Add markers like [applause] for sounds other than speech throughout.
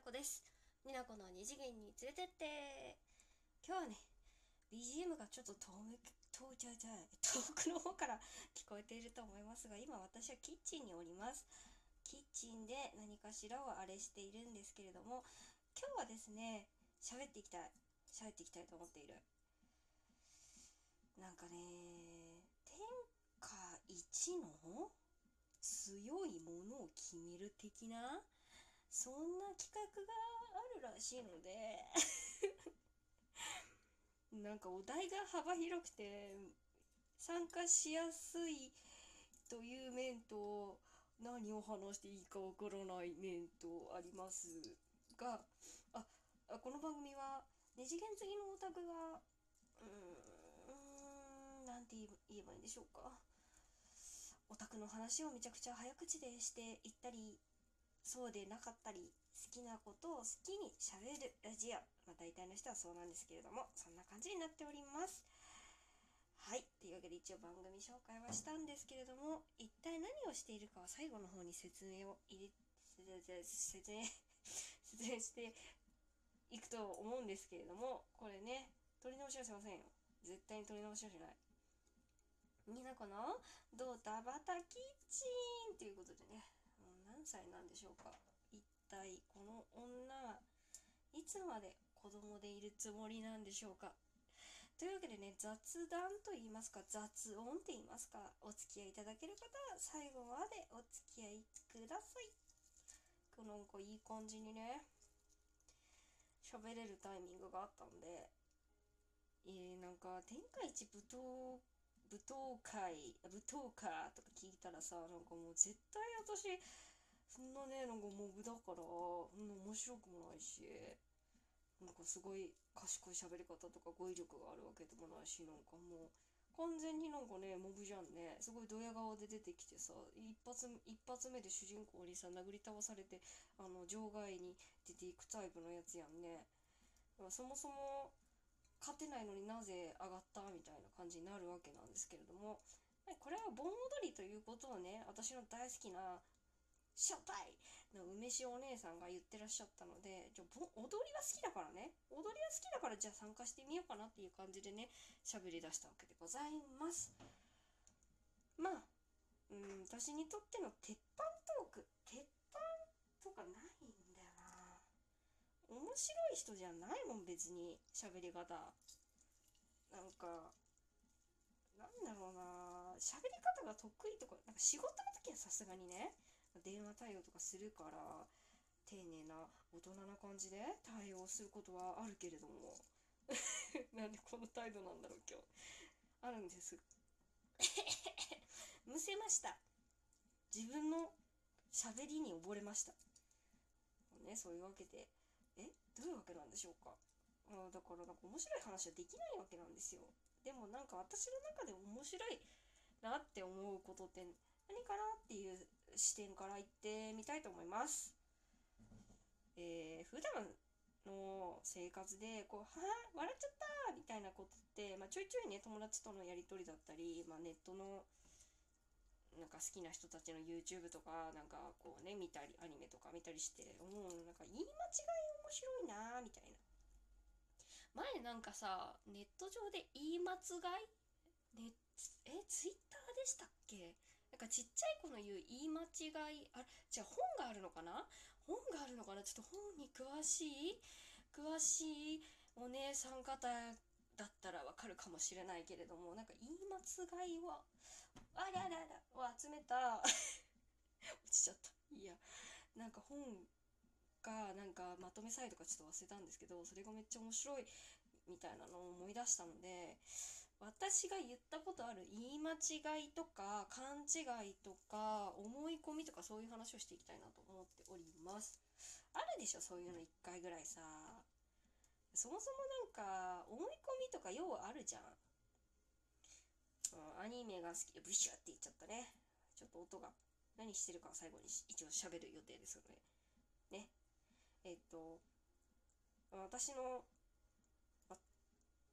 こです。になこの二次元に連れてって。今日はね、BGM がちょっと遠め、遠ちゃうちゃう、遠くの方から聞こえていると思いますが、今私はキッチンにおります。キッチンで何かしらをあれしているんですけれども、今日はですね、喋っていきたい。喋っていきたいと思っている。なんかね、天下一の強いものを決める的なそんな企画があるらしいので [laughs] なんかお題が幅広くて参加しやすいという面と何を話していいかわからない面とありますがああこの番組は二次元好きのオタクがうーんなんて言えばいいんでしょうか。オタクの話をめちゃくちゃ早口でしていったりそうでなかったり好きなことを好きにしゃべるラジオ、まあ、大体の人はそうなんですけれどもそんな感じになっております。はい。というわけで一応番組紹介はしたんですけれども一体何をしているかは最後の方に説明を入れ説明説明していくと思うんですけれどもこれね取り直しはしませんよ。絶対に取り直しはしない。になこのドタバタキッチンということでね。歳なんでしょうか？一体この女はいつまで子供でいるつもりなんでしょうか？というわけでね雑談と言いますか雑音って言いますかお付き合いいただける方は最後までお付き合いください。このなんかいい感じにね喋れるタイミングがあったんでえー、なんか天下一舞踏舞踏会舞踏家とか聞いたらさなんかもう絶対私そんなねなんかモブだから、うん、面白くもないしなんかすごい賢い喋り方とか語彙力があるわけでもないしなんかもう完全になんかねモブじゃんねすごいドヤ顔で出てきてさ一発一発目で主人公にさ殴り倒されてあの場外に出ていくタイプのやつやんね。そもそも勝てないのになぜ上がったみたいな感じになるわけなんですけれどもこれは盆踊りということをね私の大好きな初代の梅塩お姉さんが言ってらっしゃったのでじゃ踊りは好きだからね。踊りは好きだからじゃあ参加してみようかなっていう感じでね喋り出したわけでございます。まあうん私にとっての鉄板トーク。鉄板とかないんだよな。面白い人じゃないもん別に喋り方。なんかなんだろうな。喋り方が得意とかなんか仕事の時はさすがにね。電話対応とかするから丁寧な大人な感じで対応することはあるけれども。[laughs] なんでこの態度なんだろう今日。あるんです。[laughs] むせました。自分の喋りに溺れました。ねそういうわけで。えどういうわけなんでしょうか。あだからなんか面白い話はできないわけなんですよ。でもなんか私の中で面白いなって思うことって何かなっていう視点から言ってみたいと思います。えー、普段の生活でこう「はあ笑っちゃった!」みたいなことって、まあ、ちょいちょいね友達とのやり取りだったり、まあ、ネットのなんか好きな人たちの YouTube とかなんかこうね見たりアニメとか見たりして思うなんか言い間違い面白いなみたいな前なんかさネット上で言い間違い？ねえツイッターでしたっけ？なんかちっちゃい子の言う言い間違いあれじゃあ本があるのかな？本があるのかな？ちょっと本に詳しい詳しいお姉さん方だったらわかるかもしれないけれどもなんか言い間違いはあらららを集めた [laughs] 落ちちゃった。いやなんか本がなんかまとめサイトかちょっと忘れたんですけどそれがめっちゃ面白いみたいなのを思い出したので私が言ったことある言い間違いとか勘違いとか思い込みとかそういう話をしていきたいなと思っております。あるでしょそういうの1回ぐらいさ。そもそもなんか思い込みとか要はあるじゃん、うん、アニメが好き。でブシュって言っちゃったね。ちょっと音が何してるか最後に一応喋る予定ですのでね。えっと私の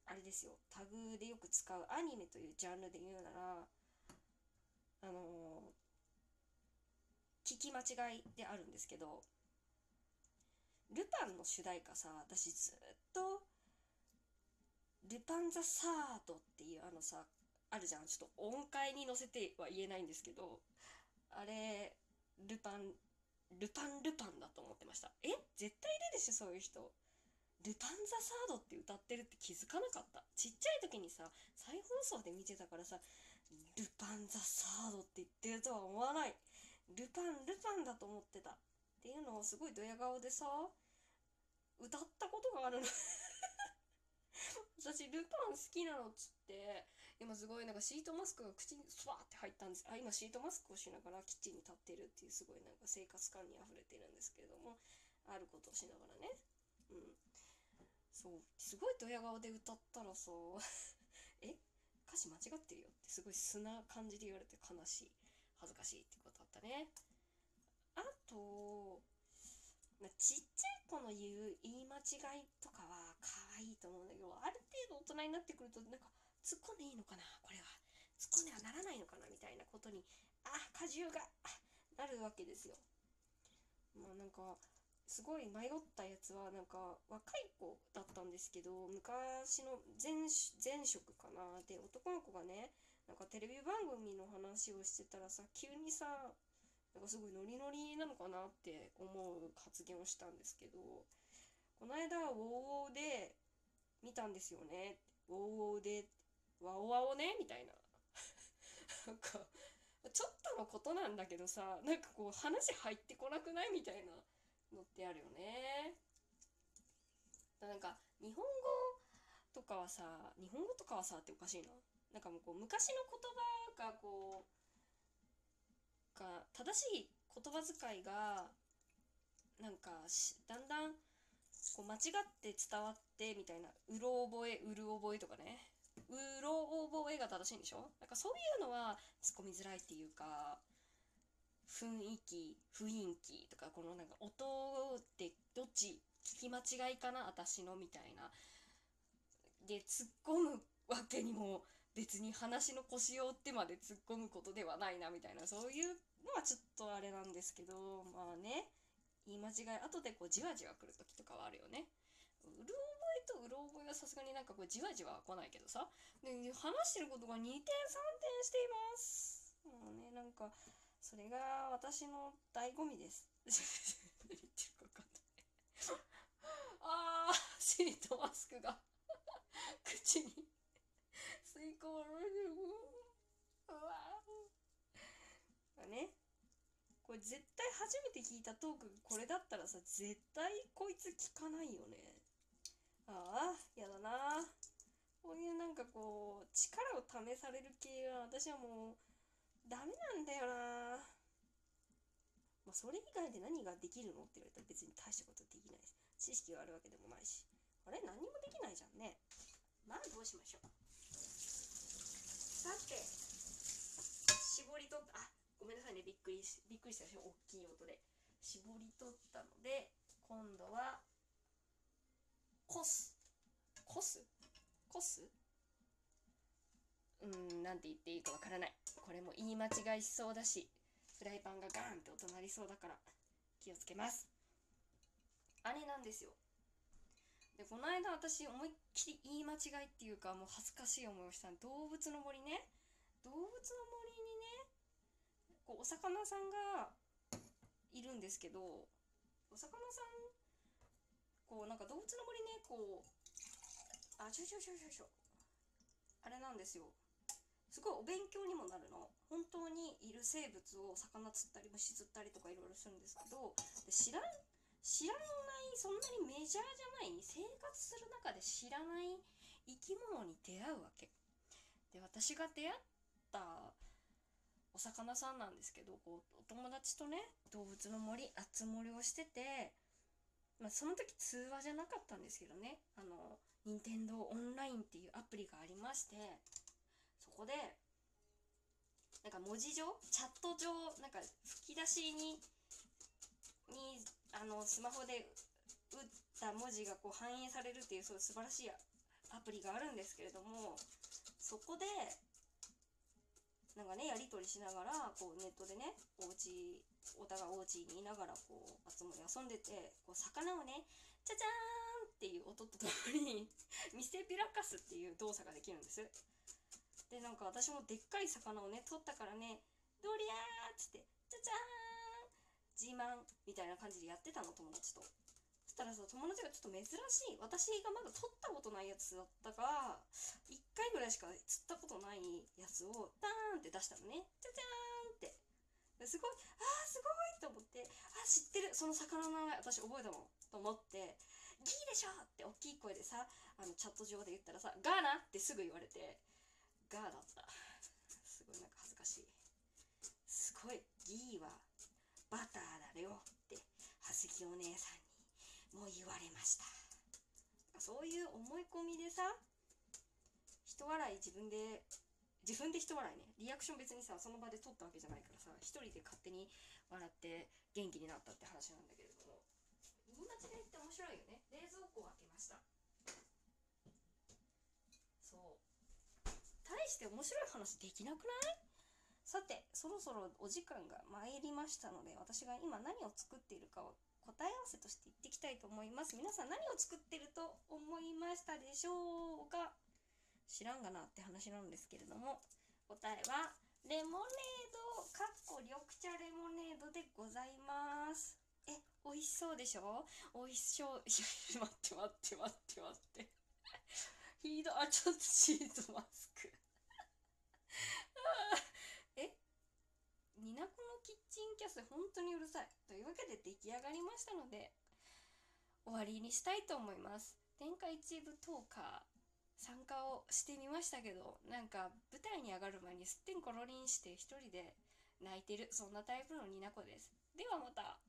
あれですよ。タグでよく使うアニメというジャンルで言うならあのー、聞き間違いであるんですけどルパンの主題歌さ私ずっと「ルパン・ザ・サード」っていうあのさあるじゃん。ちょっと音階に乗せては言えないんですけどあれルパンルパンルパンだと思ってました。え？絶対いるでしょそういう人。ルパン・ザ・サードって歌ってるって気づかなかった。ちっちゃい時にさ再放送で見てたからさルパン・ザ・サードって言ってるとは思わないルパンルパンだと思ってたっていうのをすごいドヤ顔でさ歌ったことがあるの私ルパン好きなのっつって今すごいなんかシートマスクが口にスワーって入ったんです。あ今シートマスクをしながらキッチンに立ってるっていうすごいなんか生活感にあふれてるんですけれどもあることをしながらね。うん。そう。すごいドヤ顔で歌ったらさ [laughs] え？歌詞間違ってるよってすごい素な感じで言われて悲しい恥ずかしいってことだったね。あとちっちゃい子の言う言い間違いとかは可愛いと思うんだけどある程度大人になってくるとなんか突っ込んでいいのかなこれは。突っ込んではならないのかなみたいなことにあ荷重がなるわけですよ。まあなんかすごい迷ったやつはなんか若い子だったんですけど昔の前前職かな。で男の子がねなんかテレビ番組の話をしてたらさ急にさなんかすごいノリノリなのかなって思う発言をしたんですけどこの間ウォーウォーで見たんですよね。ウォーウォーでワオワオね？みたいな。[laughs] なんかちょっとのことなんだけどさなんかこう話入ってこなくない？みたいな。のってあるよね。なんか日本語とかはさ日本語とかはさっておかしいな。なんかもうこう昔の言葉がこうが正しい言葉遣いがなんかだんだんこう間違って伝わってみたいな。うろ覚えうる覚えとかね。うろ覚えが正しいんでしょ？なんかそういうのは突っ込みづらいっていうか雰囲気雰囲気とかこのなんか音ってどっち聞き間違いかな私のみたいな。で突っ込むわけにも別に話の腰を折ってまで突っ込むことではないなみたいな。そういうのはちょっとあれなんですけどまあね。言い間違い後でこうじわじわ来る時とかはあるよね。うる覚えとうろ覚えはさすがになんかこうじわじわ来ないけどさ。で話してることが2点3点しています。もうねなんかそれが私の醍醐味です。何言ってるか分かんないあーシートマスクが。口に。吸い込まれるうわね。これ絶対初めて聞いたトークこれだったらさ絶対こいつ聞かないよね。ああやだなこういうなんかこう力を試される系は私はもうダメなんだよな。まあ、それ以外で何ができるのって言われたら別に大したことできないです知識があるわけでもないし。あれ？何にもできないじゃんね。まあどうしましょう。さて絞り取った。あごめんなさいね。びっくりしびっくりしたでしょ？大きい音で。絞り取ったので今度はコス。コス？コス？うんなんて言っていいかわからない。これも言い間違いしそうだしフライパンがガーンって音鳴りそうだから気をつけます。あれなんですよ。でこの間私思いっきり言い間違いっていうかもう恥ずかしい思いをした動物の森ね。動物の森にねこうお魚さんがいるんですけどお魚さんこうなんか動物の森ねこうあちょちょちょちょちょあれなんですよ。すごいお勉強にもなるの。本当にいる生物を魚釣ったり虫釣ったりとかいろいろするんですけど。で知らん知らないそんなにメジャーじゃない生活する中で知らない生き物に出会うわけ。で私が出会ったお魚さんなんですけどこうお友達とね動物の森あつ森をしてて、まあ、その時通話じゃなかったんですけどね。あの任天堂オンラインっていうアプリがありまして。こでなんか文字上チャット上なんか吹き出しににあのスマホで打った文字がこう反映されるっていうそういう素晴らしいアプリがあるんですけれどもそこでなんかねやり取りしながらこうネットでねお家お互いお家にいながらこうあつ森遊んでてこう魚をねチャチャーンっていう音とともに [laughs] 見せびらかすっていう動作ができるんです。でなんか私もでっかい魚をね取ったからねドリアーっつってチャチャーン自慢みたいな感じでやってたの友達とそしたらさ友達がちょっと珍しい私がまだ取ったことないやつだったから1回ぐらいしか釣ったことないやつをダーンって出したのねチャチャーンってすごいあーすごいと思ってあ知ってるその魚の名前私覚えたもんと思って「ギーでしょ!」って大きい声でさあのチャット上で言ったらさ「ガーナ!」ってすぐ言われてガーだった。[laughs] すごいなんか恥ずかしい。すごいギーはバターだよって葉月お姉さんにも言われました。そういう思い込みでさ人笑い自分で自分で人笑いね。リアクション別にさその場で撮ったわけじゃないからさ一人で勝手に笑って元気になったって話なんだけれども。言い間違いって面白いよね。冷蔵庫を開けましたそう大して面白い話できなくない？さてそろそろお時間が参りましたので私が今何を作っているかを答え合わせとして言っていきたいと思います。皆さん何を作ってると思いましたでしょうか？知らんがなって話なんですけれども答えはレモネードかっこ緑茶レモネードでございます。え美味しそうでしょ？美味しそう。い [laughs] や待って待って待って待って。ヒードあちょっとシートマスクえニナコのキッチンキャス本当にうるさいというわけで出来上がりましたので終わりにしたいと思います。天下一部トーカー参加をしてみましたけどなんか舞台に上がる前にすってんころりんして一人で泣いてるそんなタイプのニナコです。ではまた。